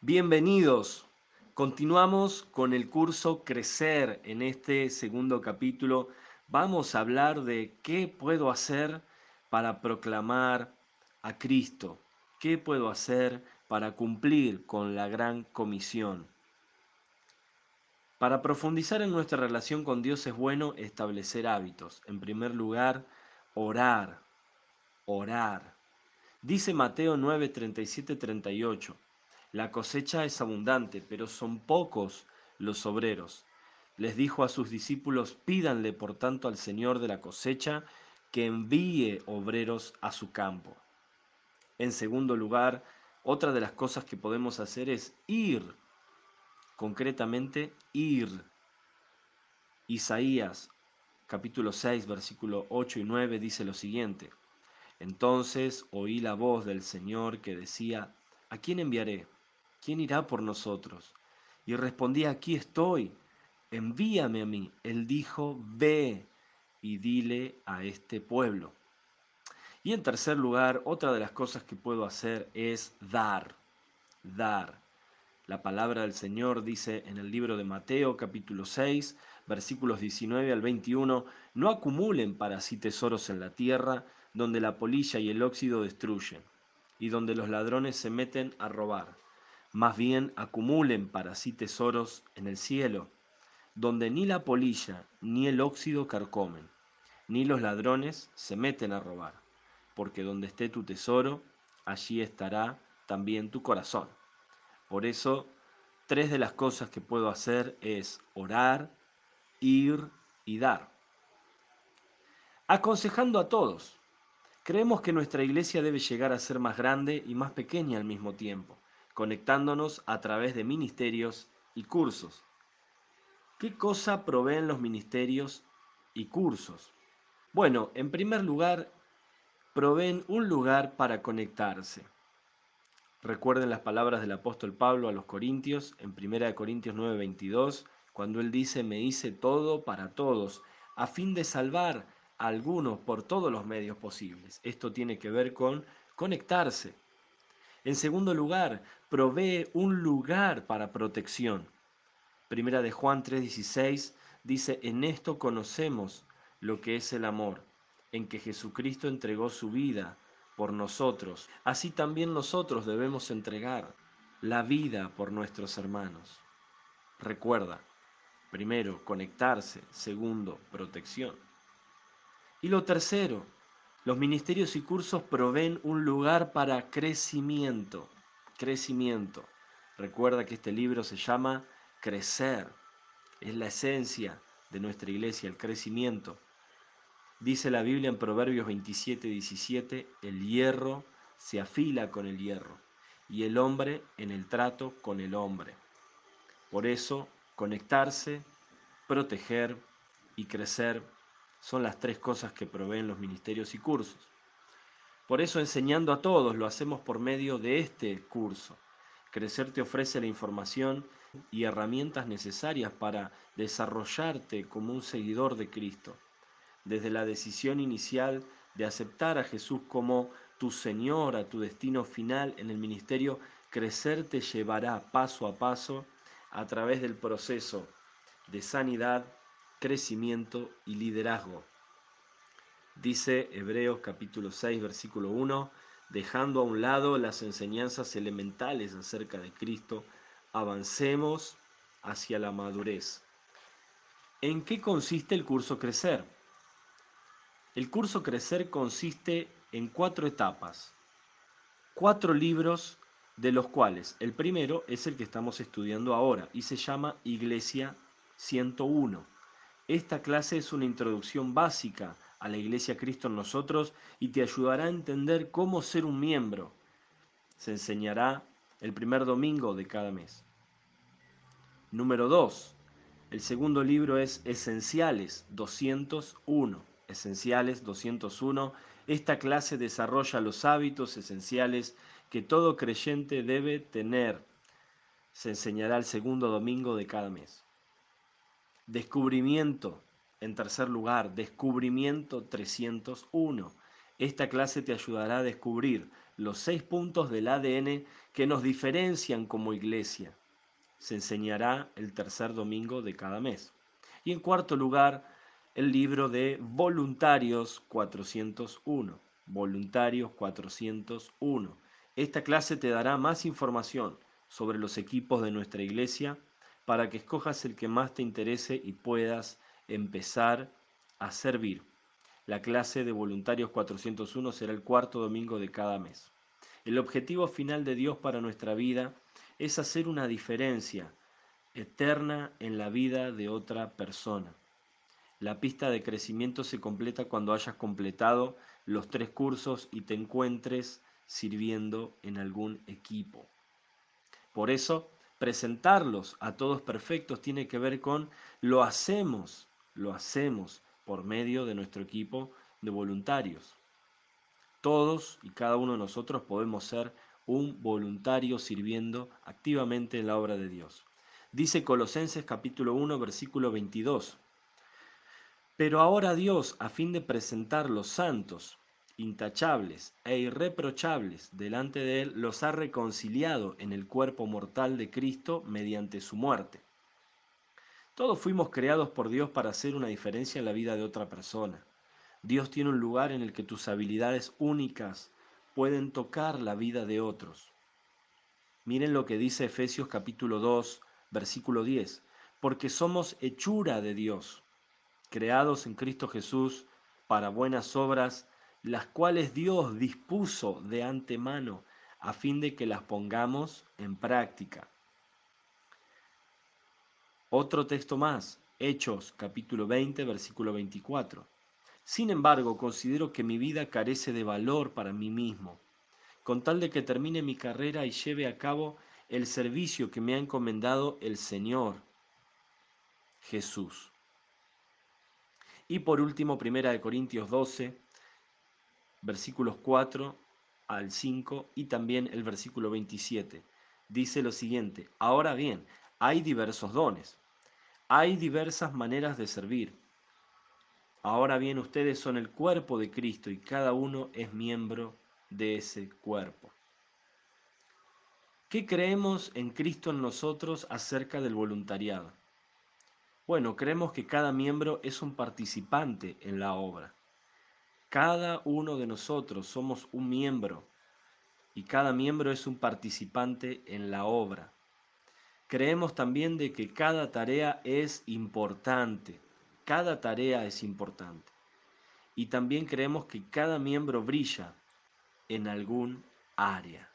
Bienvenidos. Continuamos con el curso Crecer. En este segundo capítulo vamos a hablar de qué puedo hacer para proclamar a Cristo, qué puedo hacer para cumplir con la gran comisión. Para profundizar en nuestra relación con Dios es bueno establecer hábitos. En primer lugar, orar, orar. Dice Mateo 9, 37, 38. La cosecha es abundante, pero son pocos los obreros. Les dijo a sus discípulos, pídanle por tanto al Señor de la cosecha que envíe obreros a su campo. En segundo lugar, otra de las cosas que podemos hacer es ir, concretamente ir. Isaías capítulo 6, versículo 8 y 9 dice lo siguiente. Entonces oí la voz del Señor que decía, ¿a quién enviaré? ¿Quién irá por nosotros? Y respondí, aquí estoy, envíame a mí. Él dijo, ve y dile a este pueblo. Y en tercer lugar, otra de las cosas que puedo hacer es dar, dar. La palabra del Señor dice en el libro de Mateo capítulo 6, versículos 19 al 21, no acumulen para sí tesoros en la tierra, donde la polilla y el óxido destruyen, y donde los ladrones se meten a robar más bien acumulen para sí tesoros en el cielo, donde ni la polilla ni el óxido carcomen, ni los ladrones se meten a robar, porque donde esté tu tesoro, allí estará también tu corazón. Por eso, tres de las cosas que puedo hacer es orar, ir y dar. Aconsejando a todos, creemos que nuestra iglesia debe llegar a ser más grande y más pequeña al mismo tiempo conectándonos a través de ministerios y cursos. ¿Qué cosa proveen los ministerios y cursos? Bueno, en primer lugar, proveen un lugar para conectarse. Recuerden las palabras del apóstol Pablo a los Corintios en 1 Corintios 9:22, cuando él dice, me hice todo para todos, a fin de salvar a algunos por todos los medios posibles. Esto tiene que ver con conectarse. En segundo lugar, provee un lugar para protección. Primera de Juan 3:16 dice, en esto conocemos lo que es el amor, en que Jesucristo entregó su vida por nosotros. Así también nosotros debemos entregar la vida por nuestros hermanos. Recuerda, primero, conectarse, segundo, protección. Y lo tercero, los ministerios y cursos proveen un lugar para crecimiento, crecimiento. Recuerda que este libro se llama Crecer. Es la esencia de nuestra iglesia, el crecimiento. Dice la Biblia en Proverbios 27, 17, el hierro se afila con el hierro y el hombre en el trato con el hombre. Por eso, conectarse, proteger y crecer son las tres cosas que proveen los ministerios y cursos. Por eso enseñando a todos lo hacemos por medio de este curso. Crecer te ofrece la información y herramientas necesarias para desarrollarte como un seguidor de Cristo. Desde la decisión inicial de aceptar a Jesús como tu Señor, a tu destino final en el ministerio, crecer te llevará paso a paso a través del proceso de sanidad, crecimiento y liderazgo. Dice Hebreos capítulo 6 versículo 1, dejando a un lado las enseñanzas elementales acerca de Cristo, avancemos hacia la madurez. ¿En qué consiste el curso Crecer? El curso Crecer consiste en cuatro etapas, cuatro libros de los cuales el primero es el que estamos estudiando ahora y se llama Iglesia 101. Esta clase es una introducción básica a la Iglesia Cristo en nosotros y te ayudará a entender cómo ser un miembro. Se enseñará el primer domingo de cada mes. Número 2. El segundo libro es Esenciales 201. Esenciales 201. Esta clase desarrolla los hábitos esenciales que todo creyente debe tener. Se enseñará el segundo domingo de cada mes. Descubrimiento, en tercer lugar, descubrimiento 301. Esta clase te ayudará a descubrir los seis puntos del ADN que nos diferencian como iglesia. Se enseñará el tercer domingo de cada mes. Y en cuarto lugar, el libro de Voluntarios 401. Voluntarios 401. Esta clase te dará más información sobre los equipos de nuestra iglesia para que escojas el que más te interese y puedas empezar a servir. La clase de Voluntarios 401 será el cuarto domingo de cada mes. El objetivo final de Dios para nuestra vida es hacer una diferencia eterna en la vida de otra persona. La pista de crecimiento se completa cuando hayas completado los tres cursos y te encuentres sirviendo en algún equipo. Por eso, presentarlos a todos perfectos tiene que ver con lo hacemos, lo hacemos por medio de nuestro equipo de voluntarios. Todos y cada uno de nosotros podemos ser un voluntario sirviendo activamente en la obra de Dios. Dice Colosenses capítulo 1 versículo 22. Pero ahora Dios, a fin de presentar los santos, intachables e irreprochables delante de Él, los ha reconciliado en el cuerpo mortal de Cristo mediante su muerte. Todos fuimos creados por Dios para hacer una diferencia en la vida de otra persona. Dios tiene un lugar en el que tus habilidades únicas pueden tocar la vida de otros. Miren lo que dice Efesios capítulo 2, versículo 10, porque somos hechura de Dios, creados en Cristo Jesús para buenas obras, las cuales Dios dispuso de antemano a fin de que las pongamos en práctica. Otro texto más, Hechos capítulo 20, versículo 24. Sin embargo, considero que mi vida carece de valor para mí mismo, con tal de que termine mi carrera y lleve a cabo el servicio que me ha encomendado el Señor Jesús. Y por último, Primera de Corintios 12, versículos 4 al 5 y también el versículo 27. Dice lo siguiente, ahora bien, hay diversos dones, hay diversas maneras de servir Ahora bien, ustedes son el cuerpo de Cristo y cada uno es miembro de ese cuerpo. ¿Qué creemos en Cristo en nosotros acerca del voluntariado? Bueno, creemos que cada miembro es un participante en la obra. Cada uno de nosotros somos un miembro y cada miembro es un participante en la obra. Creemos también de que cada tarea es importante cada tarea es importante. Y también creemos que cada miembro brilla en algún área.